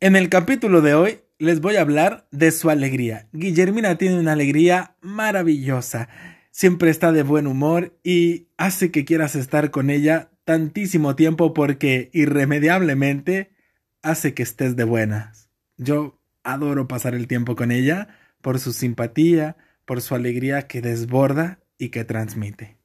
En el capítulo de hoy les voy a hablar de su alegría. Guillermina tiene una alegría maravillosa. Siempre está de buen humor y hace que quieras estar con ella tantísimo tiempo porque irremediablemente hace que estés de buenas. Yo adoro pasar el tiempo con ella por su simpatía, por su alegría que desborda y que transmite.